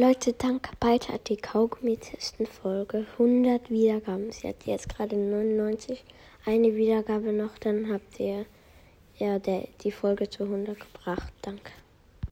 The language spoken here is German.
Leute, danke. Bald hat die Kaugummi-Testen-Folge 100 Wiedergaben. Sie hat jetzt gerade 99. Eine Wiedergabe noch, dann habt ihr ja der, die Folge zu 100 gebracht. Danke.